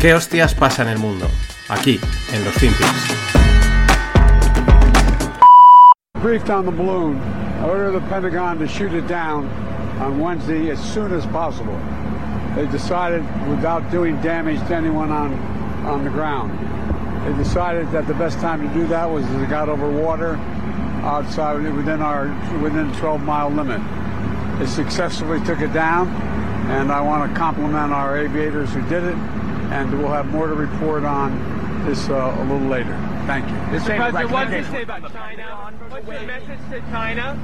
¿Qué hostias pasa en el mundo? Aquí, en los Finpics. Briefed on the balloon. I ordered the Pentagon to shoot it down on Wednesday as soon as possible. They decided, without doing damage to anyone on, on the ground, they decided that the best time to do that was as it got over water outside within our within 12 mile limit. They successfully took it down, and I want to compliment our aviators who did it, and we'll have more to report on this uh, a little later. Thank you. Mr. President, what did you say about China? What's your message to China?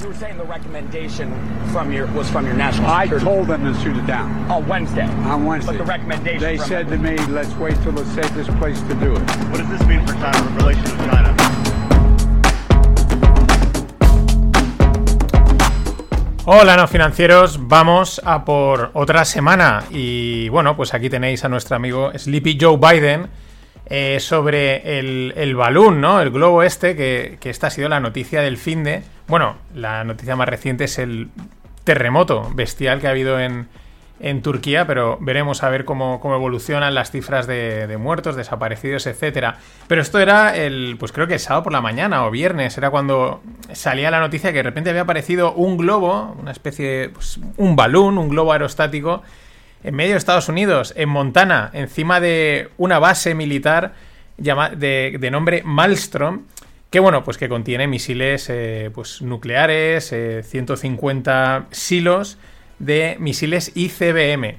You were saying the recommendation from your was from your national I security. told them to shoot it down on Wednesday. on Wednesday. But the recommendation They from said to me, let's wait till the safest place to do it. What does this mean for China relations with China? Hola, no financieros, vamos a por otra semana y bueno, pues aquí tenéis a nuestro amigo Sleepy Joe Biden eh, sobre el, el balón, ¿no? El globo este, que, que esta ha sido la noticia del fin de... Bueno, la noticia más reciente es el terremoto bestial que ha habido en, en Turquía, pero veremos a ver cómo, cómo evolucionan las cifras de, de muertos, desaparecidos, etcétera. Pero esto era el, pues creo que el sábado por la mañana o viernes, era cuando salía la noticia que de repente había aparecido un globo, una especie de, pues, un balón, un globo aerostático, en medio de Estados Unidos, en Montana, encima de una base militar de, de nombre Malmstrom, que bueno, pues que contiene misiles eh, pues, nucleares, eh, 150 silos de misiles ICBM.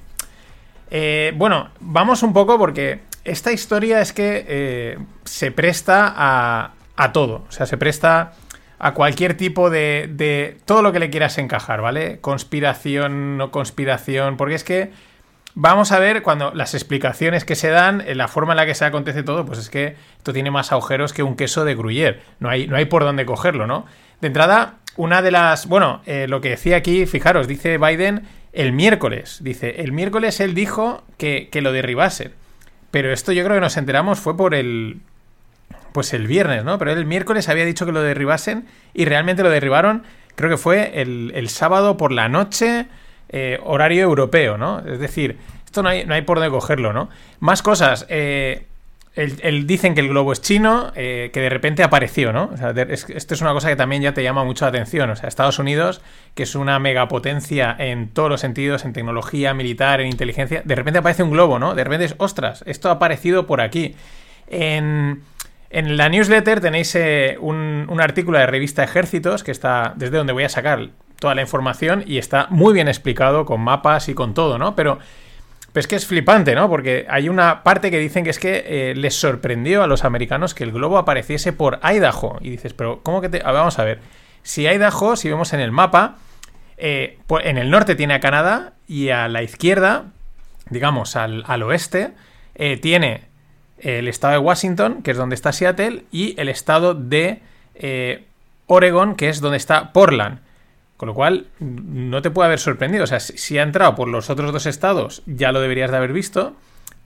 Eh, bueno, vamos un poco porque esta historia es que eh, se presta a, a todo. O sea, se presta a cualquier tipo de, de. todo lo que le quieras encajar, ¿vale? Conspiración, no conspiración. Porque es que. Vamos a ver cuando las explicaciones que se dan, eh, la forma en la que se acontece todo, pues es que esto tiene más agujeros que un queso de Gruyère. No hay, no hay por dónde cogerlo, ¿no? De entrada, una de las. Bueno, eh, lo que decía aquí, fijaros, dice Biden el miércoles. Dice, el miércoles él dijo que, que lo derribasen. Pero esto yo creo que nos enteramos fue por el. Pues el viernes, ¿no? Pero él el miércoles había dicho que lo derribasen y realmente lo derribaron. Creo que fue el, el sábado por la noche, eh, horario europeo, ¿no? Es decir, esto no hay, no hay por dónde cogerlo, ¿no? Más cosas. Eh, el- dicen que el globo es chino, eh, que de repente apareció, ¿no? O sea, esto es una cosa que también ya te llama mucho la atención. O sea, Estados Unidos, que es una megapotencia en todos los sentidos, en tecnología, militar, en inteligencia, de repente aparece un globo, ¿no? De repente es, ostras, esto ha aparecido por aquí. En, en la newsletter tenéis eh, un, un artículo de revista Ejércitos, que está desde donde voy a sacar toda la información y está muy bien explicado con mapas y con todo, ¿no? Pero pero es que es flipante, ¿no? Porque hay una parte que dicen que es que eh, les sorprendió a los americanos que el globo apareciese por Idaho. Y dices, pero ¿cómo que te...? vamos a ver. Si Idaho, si vemos en el mapa, eh, pues en el norte tiene a Canadá y a la izquierda, digamos, al, oeste, eh, tiene el estado de Washington, que es donde está Seattle, y el estado de Oregon, que es donde está Portland. Con lo cual, no te puede haber sorprendido. O sea, si, ha entrado por los otros dos estados, ya lo deberías de haber visto.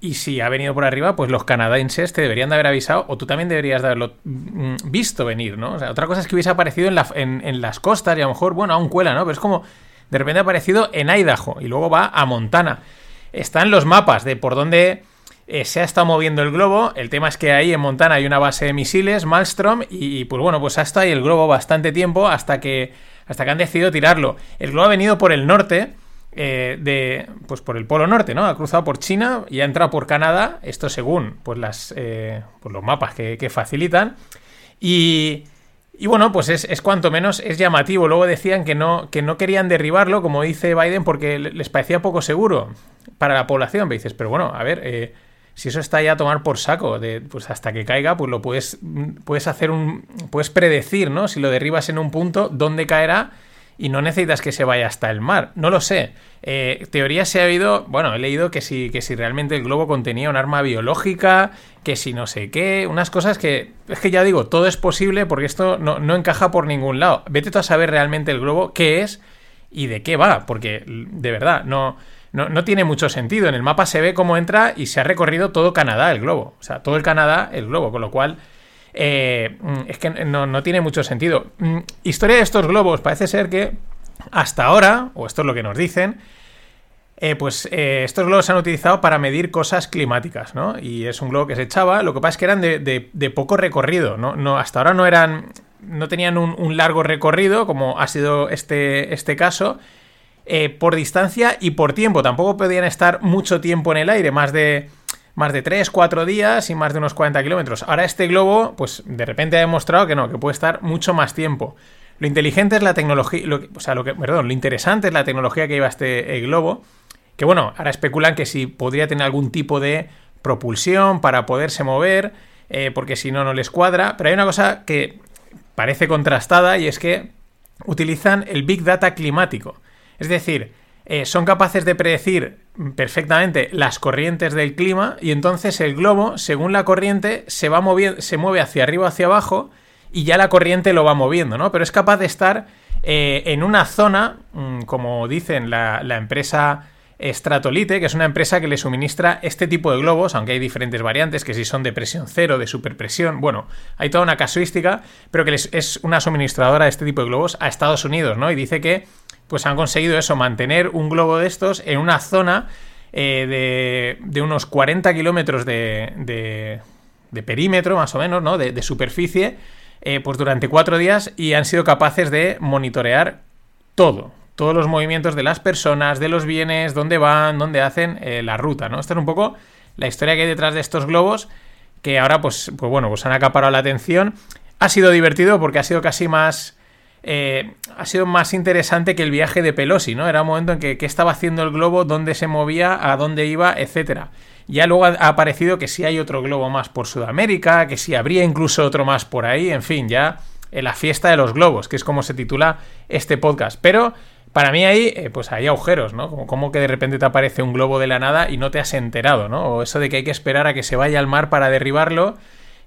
Y si ha venido por arriba, pues los canadienses te deberían de haber avisado, o tú también deberías de haberlo mm, visto venir, ¿no? O sea, otra cosa es que hubiese aparecido en, la- en- en las costas y a lo mejor, bueno, aún cuela, ¿no? Pero es como, de repente ha aparecido en Idaho y luego va a Montana. Están los mapas de por dónde eh, se ha estado moviendo el globo. El tema es que ahí en Montana hay una base de misiles, Malmstrom, y pues bueno, pues ha estado ahí el globo bastante tiempo hasta que, hasta que han decidido tirarlo. El globo ha venido por el norte, eh, de, pues por el polo norte, ¿no? Ha cruzado por China y ha entrado por Canadá, esto según pues las, eh, pues los mapas que, facilitan. Y, y bueno, pues es, es cuanto menos es llamativo. Luego decían que no, que no querían derribarlo, como dice Biden, porque le- les parecía poco seguro para la población. Me pero bueno, a ver, eh, si eso está ya a tomar por saco, de, pues hasta que caiga, pues lo puedes, puedes hacer un. puedes predecir, ¿no? Si lo derribas en un punto, dónde caerá. Y no necesitas que se vaya hasta el mar. No lo sé. Eh, teoría se ha oído. Bueno, he leído que si, que si realmente el globo contenía un arma biológica. Que si no sé qué. Unas cosas que. Es que ya digo, todo es posible porque esto no, no encaja por ningún lado. Vete tú a saber realmente el globo qué es y de qué va. Porque, de verdad, no. No, no tiene mucho sentido. En el mapa se ve cómo entra y se ha recorrido todo Canadá el globo. O sea, todo el Canadá el globo. Con lo cual, eh, es que no, no tiene mucho sentido. Mm, Historia de estos globos. Parece ser que hasta ahora, o esto es lo que nos dicen, eh, pues eh, estos globos se han utilizado para medir cosas climáticas, ¿no? Y es un globo que se echaba, lo que pasa es que eran de, de- de poco recorrido, ¿no? No, hasta ahora no eran, no tenían un, un largo recorrido, como ha sido este, este caso, eh, por distancia y por tiempo. Tampoco podían estar mucho tiempo en el aire, más de, más de 3, 4 días y más de unos 40 kilómetros. Ahora este globo, pues de repente ha demostrado que no, que puede estar mucho más tiempo. Lo inteligente es la tecnología, o sea, lo que, perdón, lo interesante es la tecnología que lleva este globo, que bueno, ahora especulan que si podría tener algún tipo de propulsión para poderse mover, eh, porque si no, no les cuadra. Pero hay una cosa que parece contrastada y es que utilizan el Big Data climático. Es decir, eh, son capaces de predecir perfectamente las corrientes del clima y entonces el globo, según la corriente, se va moviendo, se mueve hacia arriba o hacia abajo y ya la corriente lo va moviendo, ¿no? Pero es capaz de estar eh, en una zona, mm, como dicen la, la empresa Stratolite, que es una empresa que le suministra este tipo de globos, aunque hay diferentes variantes, que si son de presión cero, de superpresión, bueno, hay toda una casuística, pero que les- es una suministradora de este tipo de globos a Estados Unidos, ¿no? Y dice que pues han conseguido eso, mantener un globo de estos en una zona eh, de, de unos 40 kilómetros de, de- de perímetro, más o menos, ¿no? De, superficie, eh, pues durante cuatro días y han sido capaces de monitorear todo, todos los movimientos de las personas, de los bienes, dónde van, dónde hacen eh, la ruta, ¿no? Esta es un poco la historia que hay detrás de estos globos que ahora, pues, pues bueno, pues han acaparado la atención. Ha sido divertido porque ha sido casi más... eh, ha sido más interesante que el viaje de Pelosi, ¿no? Era un momento en que qué estaba haciendo el globo, dónde se movía, a dónde iba, etcétera. Ya luego ha aparecido que sí hay otro globo más por Sudamérica, que sí habría incluso otro más por ahí, en fin, ya en la fiesta de los globos, que es como se titula este podcast. Pero para mí ahí, eh, pues hay agujeros, ¿no? Como, como que de repente te aparece un globo de la nada y no te has enterado, ¿no? O eso de que hay que esperar a que se vaya al mar para derribarlo,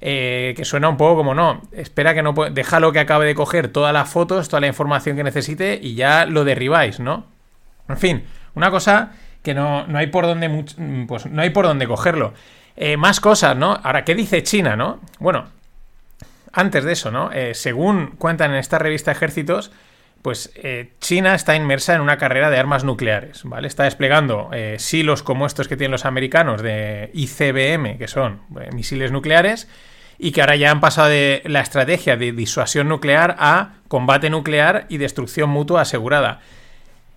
eh, que suena un poco como no, espera que no déjalo que acabe de coger todas las fotos, toda la información que necesite y ya lo derribáis, ¿no? En fin, una cosa que no, no hay por dónde mm, pues no hay por dónde cogerlo. Eh, más cosas, ¿no? Ahora, ¿qué dice China, no? Bueno, antes de eso, ¿no? Eh, según cuentan en esta revista Ejércitos, pues China está inmersa en una carrera de armas nucleares, ¿vale? Está desplegando silos como estos que tienen los americanos de ICBM, que son misiles nucleares, y que ahora ya han pasado de la estrategia de disuasión nuclear a combate nuclear y destrucción mutua asegurada.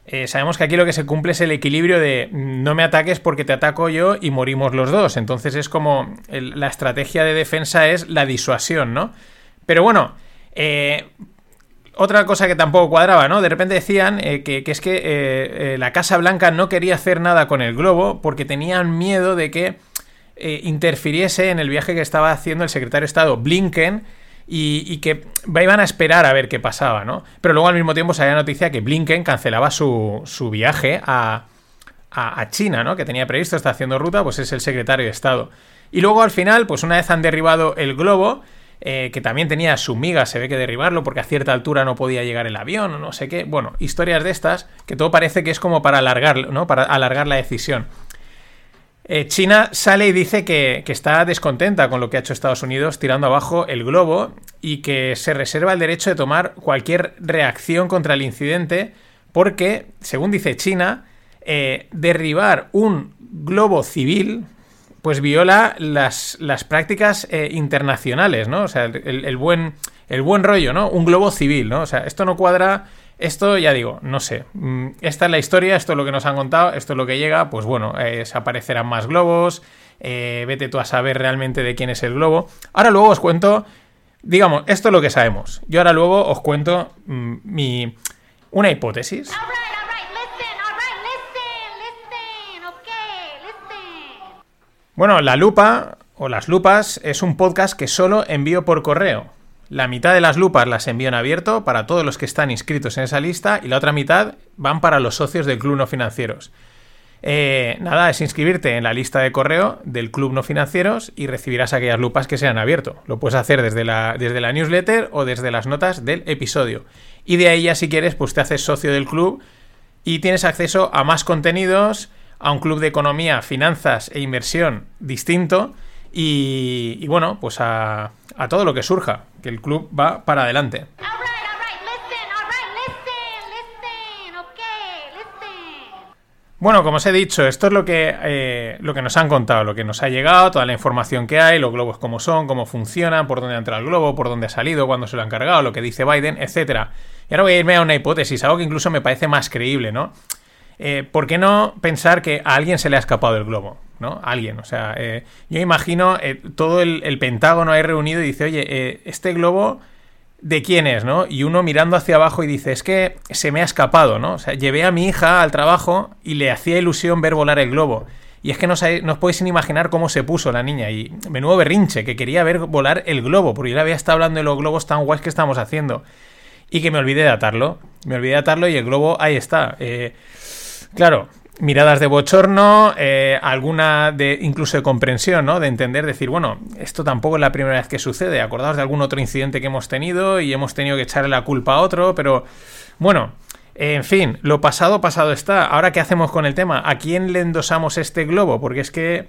Eh, sabemos que aquí lo que se cumple es el equilibrio de mm, no me ataques porque te ataco yo y morimos los dos. Entonces es como la estrategia de defensa es la disuasión, ¿no? Pero bueno, eh, otra cosa que tampoco cuadraba, ¿no? De repente decían eh, que, que es que la Casa Blanca no quería hacer nada con el globo porque tenían miedo de que eh, interfiriese en el viaje que estaba haciendo el secretario de Estado Blinken y, que iban a esperar a ver qué pasaba, ¿no? Pero luego al mismo tiempo salía noticia que Blinken cancelaba su, su viaje a, a, China, ¿no? Que tenía previsto, está haciendo ruta, pues es el secretario de Estado. Y luego al final, pues una vez han derribado el globo, eh, que también tenía su miga, se ve que derribarlo porque a cierta altura no podía llegar el avión o no sé qué. Bueno, historias de estas que todo parece que es como para alargarlo, ¿no? Para alargar la decisión. Eh, China sale y dice que, que está descontenta con lo que ha hecho Estados Unidos tirando abajo el globo y que se reserva el derecho de tomar cualquier reacción contra el incidente porque, según dice China, eh, derribar un globo civil pues viola las, las prácticas eh, internacionales, ¿no? O sea, el, el buen, el buen rollo, ¿no? Un globo civil, ¿no? O sea, esto no cuadra esto ya digo, no sé. Mm, Esta es la historia, esto es lo que nos han contado, esto es lo que llega. Pues bueno, eh, se aparecerán más globos. eh, vete tú a saber realmente de quién es el globo. Ahora luego os cuento, digamos, esto es lo que sabemos. Yo ahora luego os cuento mm, mi una hipótesis. Bueno, La Lupa o Las Lupas es un podcast que solo envío por correo. La mitad de las lupas las envío en abierto para todos los que están inscritos en esa lista y la otra mitad van para los socios del Club No Financieros. Eh, nada, es inscribirte en la lista de correo del Club No Financieros y recibirás aquellas lupas que sean abierto. Lo puedes hacer desde la, desde la newsletter o desde las notas del episodio. Y de ahí ya si quieres, pues te haces socio del club y tienes acceso a más contenidos, a un club de economía, finanzas e inversión distinto y, y bueno, pues a, a todo lo que surja, que el club va para adelante. Bueno, como os he dicho, esto es lo que, eh, lo que nos han contado, lo que nos ha llegado, toda la información que hay, los globos cómo son, cómo funcionan, por dónde ha entrado el globo, por dónde ha salido, cuándo se lo han cargado, lo que dice Biden, etcétera. Y ahora voy a irme a una hipótesis, algo que incluso me parece más creíble, ¿no? Eh, ¿Por qué no pensar que a alguien se le ha escapado el globo? ¿No? Alguien. O sea, eh, yo imagino eh, todo el, Pentágono ahí reunido y dice, oye, eh, este globo de quién es, ¿no? Y uno mirando hacia abajo y dice, es que se me ha escapado, ¿no? O sea, llevé a mi hija al trabajo y le hacía ilusión ver volar el globo. Y es que no, sabéis- no os podéis imaginar cómo se puso la niña. Y menudo berrinche, que quería ver volar el globo, porque yo le había estado hablando de los globos tan guays que estamos haciendo. Y que me olvidé de atarlo. Me olvidé de atarlo y el globo ahí está. Claro, miradas de bochorno, eh, alguna de incluso de comprensión, ¿no? De entender, decir, bueno, esto tampoco es la primera vez que sucede. Acordaos de algún otro incidente que hemos tenido y hemos tenido que echarle la culpa a otro, pero bueno. En fin, lo pasado, pasado está. Ahora, ¿qué hacemos con el tema? ¿A quién le endosamos este globo? Porque es que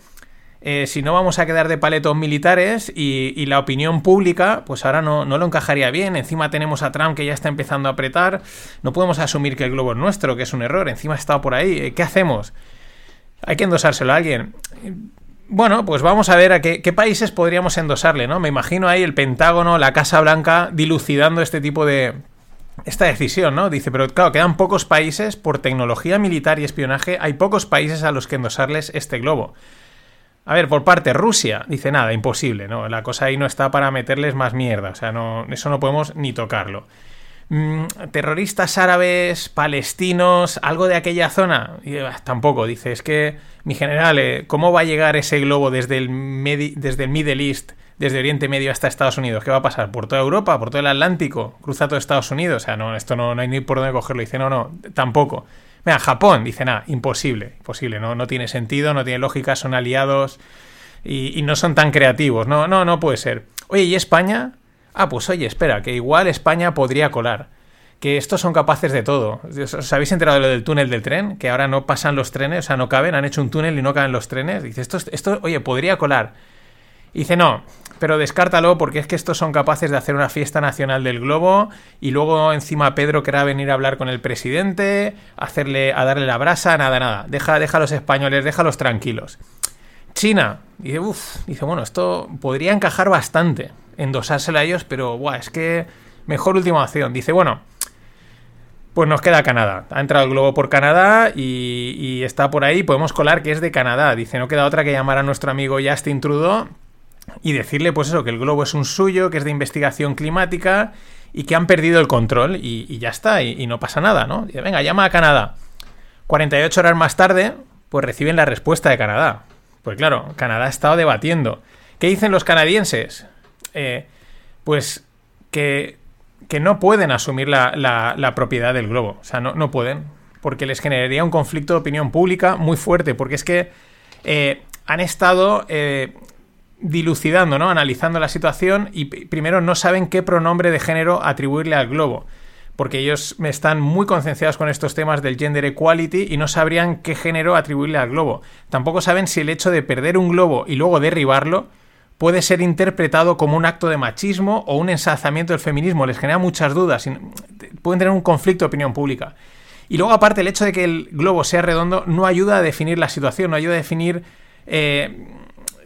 eh, si no vamos a quedar de paletos militares y, la opinión pública, pues ahora no, no lo encajaría bien. Encima tenemos a Trump que ya está empezando a apretar. No podemos asumir que el globo es nuestro, que es un error. Encima estado por ahí. Eh, ¿Qué hacemos? Hay que endosárselo a alguien. Bueno, pues vamos a ver a qué, qué países podríamos endosarle, ¿no? Me imagino ahí el Pentágono, la Casa Blanca, dilucidando este tipo de, esta decisión, ¿no? Dice, pero claro, quedan pocos países por tecnología militar y espionaje, hay pocos países a los que endosarles este globo. A ver, por parte Rusia, dice nada, imposible, ¿no? La cosa ahí no está para meterles más mierda, o sea, no, eso no podemos ni tocarlo. Mm, terroristas árabes, palestinos, algo de aquella zona, ah, tampoco, dice, es que, mi general, eh, ¿cómo va a llegar ese globo desde el, desde el Middle East, desde Oriente Medio hasta Estados Unidos? ¿Qué va a pasar? ¿Por toda Europa? ¿Por todo el Atlántico? ¿Cruza todo Estados Unidos? O sea, no, esto no, no hay ni por dónde cogerlo. Dice, no, no, tampoco. Mira, Japón, dice, nada, imposible, imposible, no, no tiene sentido, no tiene lógica, son aliados y, y no son tan creativos, no, no, no puede ser. Oye, ¿y España? Ah, pues oye, espera, que igual España podría colar. Que estos son capaces de todo. ¿Os os habéis enterado de lo del túnel del tren? Que ahora no pasan los trenes, o sea, no caben, han hecho un túnel y no caben los trenes. Dice, esto, esto oye, podría colar. Dice, no, pero descártalo porque es que estos son capaces de hacer una fiesta nacional del globo y luego encima Pedro querrá venir a hablar con el presidente, hacerle, a darle la brasa, nada, nada. Deja, deja a los españoles, déjalos tranquilos. China, dice, uff, dice, bueno, esto podría encajar bastante, endosárselo a ellos, pero buah, es que mejor última opción. Dice, bueno, pues nos queda Canadá. Ha entrado el globo por Canadá y, y está por ahí. Podemos colar que es de Canadá. Dice, no queda otra que llamar a nuestro amigo Justin Trudeau y decirle, pues eso, que el globo es un suyo, que es de investigación climática y que han perdido el control y, ya está, y, no pasa nada, ¿no? Dice, venga, llama a Canadá. 48 horas más tarde, pues reciben la respuesta de Canadá. Pues claro, Canadá ha estado debatiendo. ¿Qué dicen los canadienses? Eh, pues que, que no pueden asumir la, la- la propiedad del globo. O sea, no, no pueden. Porque les generaría un conflicto de opinión pública muy fuerte. Porque es que eh, han estado eh, dilucidando, ¿no? Analizando la situación y primero no saben qué pronombre de género atribuirle al globo. Porque ellos están muy concienciados con estos temas del gender equality y no sabrían qué género atribuirle al globo. Tampoco saben si el hecho de perder un globo y luego derribarlo puede ser interpretado como un acto de machismo o un ensalzamiento del feminismo. Les genera muchas dudas. Pueden tener un conflicto de opinión pública. Y luego, aparte, el hecho de que el globo sea redondo no ayuda a definir la situación, no ayuda a definir, eh,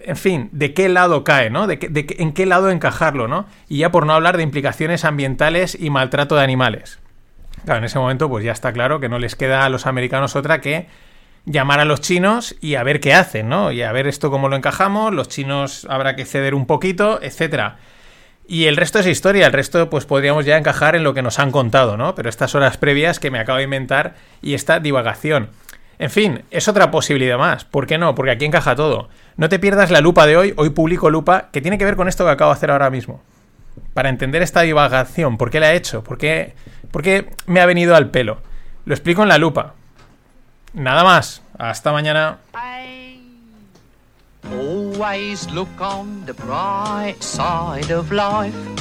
en fin, de qué lado cae, ¿no? De, de en qué lado encajarlo, ¿no? Y ya por no hablar de implicaciones ambientales y maltrato de animales. Claro, en ese momento, pues ya está claro que no les queda a los americanos otra que llamar a los chinos y a ver qué hacen, ¿no? Y a ver esto cómo lo encajamos, los chinos habrá que ceder un poquito, etcétera. Y el resto es historia, el resto pues podríamos ya encajar en lo que nos han contado, ¿no? Pero estas horas previas que me acabo de inventar y esta divagación. En fin, es otra posibilidad más. ¿Por qué no? Porque aquí encaja todo. No te pierdas la lupa de hoy, hoy publico lupa, que tiene que ver con esto que acabo de hacer ahora mismo. Para entender esta divagación, ¿por qué la he hecho? ¿Por qué, por qué me ha venido al pelo? Lo explico en la lupa. Nada más. Hasta mañana. Always look on the bright side of life.